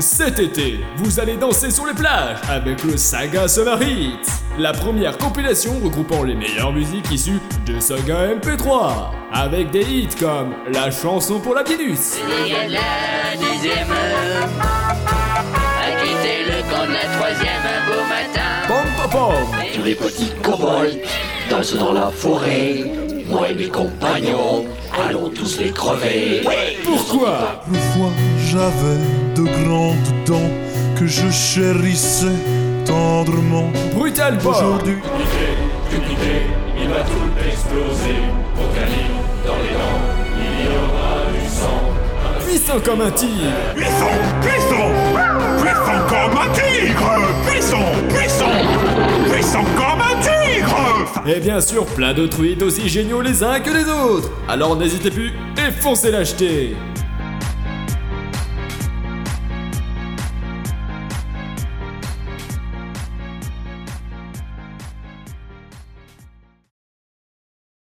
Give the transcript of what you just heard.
Cet été, vous allez danser sur les plages avec le Saga Summer Hits, la première compilation regroupant les meilleures musiques issues de Saga MP3, avec des hits comme la chanson pour la Vénus, Il y a la A quitté le camp de la troisième un beau matin. Pom Pom Pom, Tous les petits cow-boys dansent dans la forêt. Moi et mes compagnons, allons tous les crever. pourquoi? Autrefois j'avais de grandes dents que je chérissais tendrement. Brutal Aujourd'hui, puissant comme un tigre, Puissant, puissant, puissant comme un tigre, puissant, puissant, puissant comme un tigre. et bien sûr plein de tweets aussi géniaux les uns que les autres. Alors n'hésitez plus et foncez l'acheter